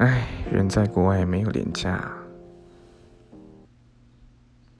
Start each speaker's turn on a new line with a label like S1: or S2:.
S1: 唉人在国外没有廉价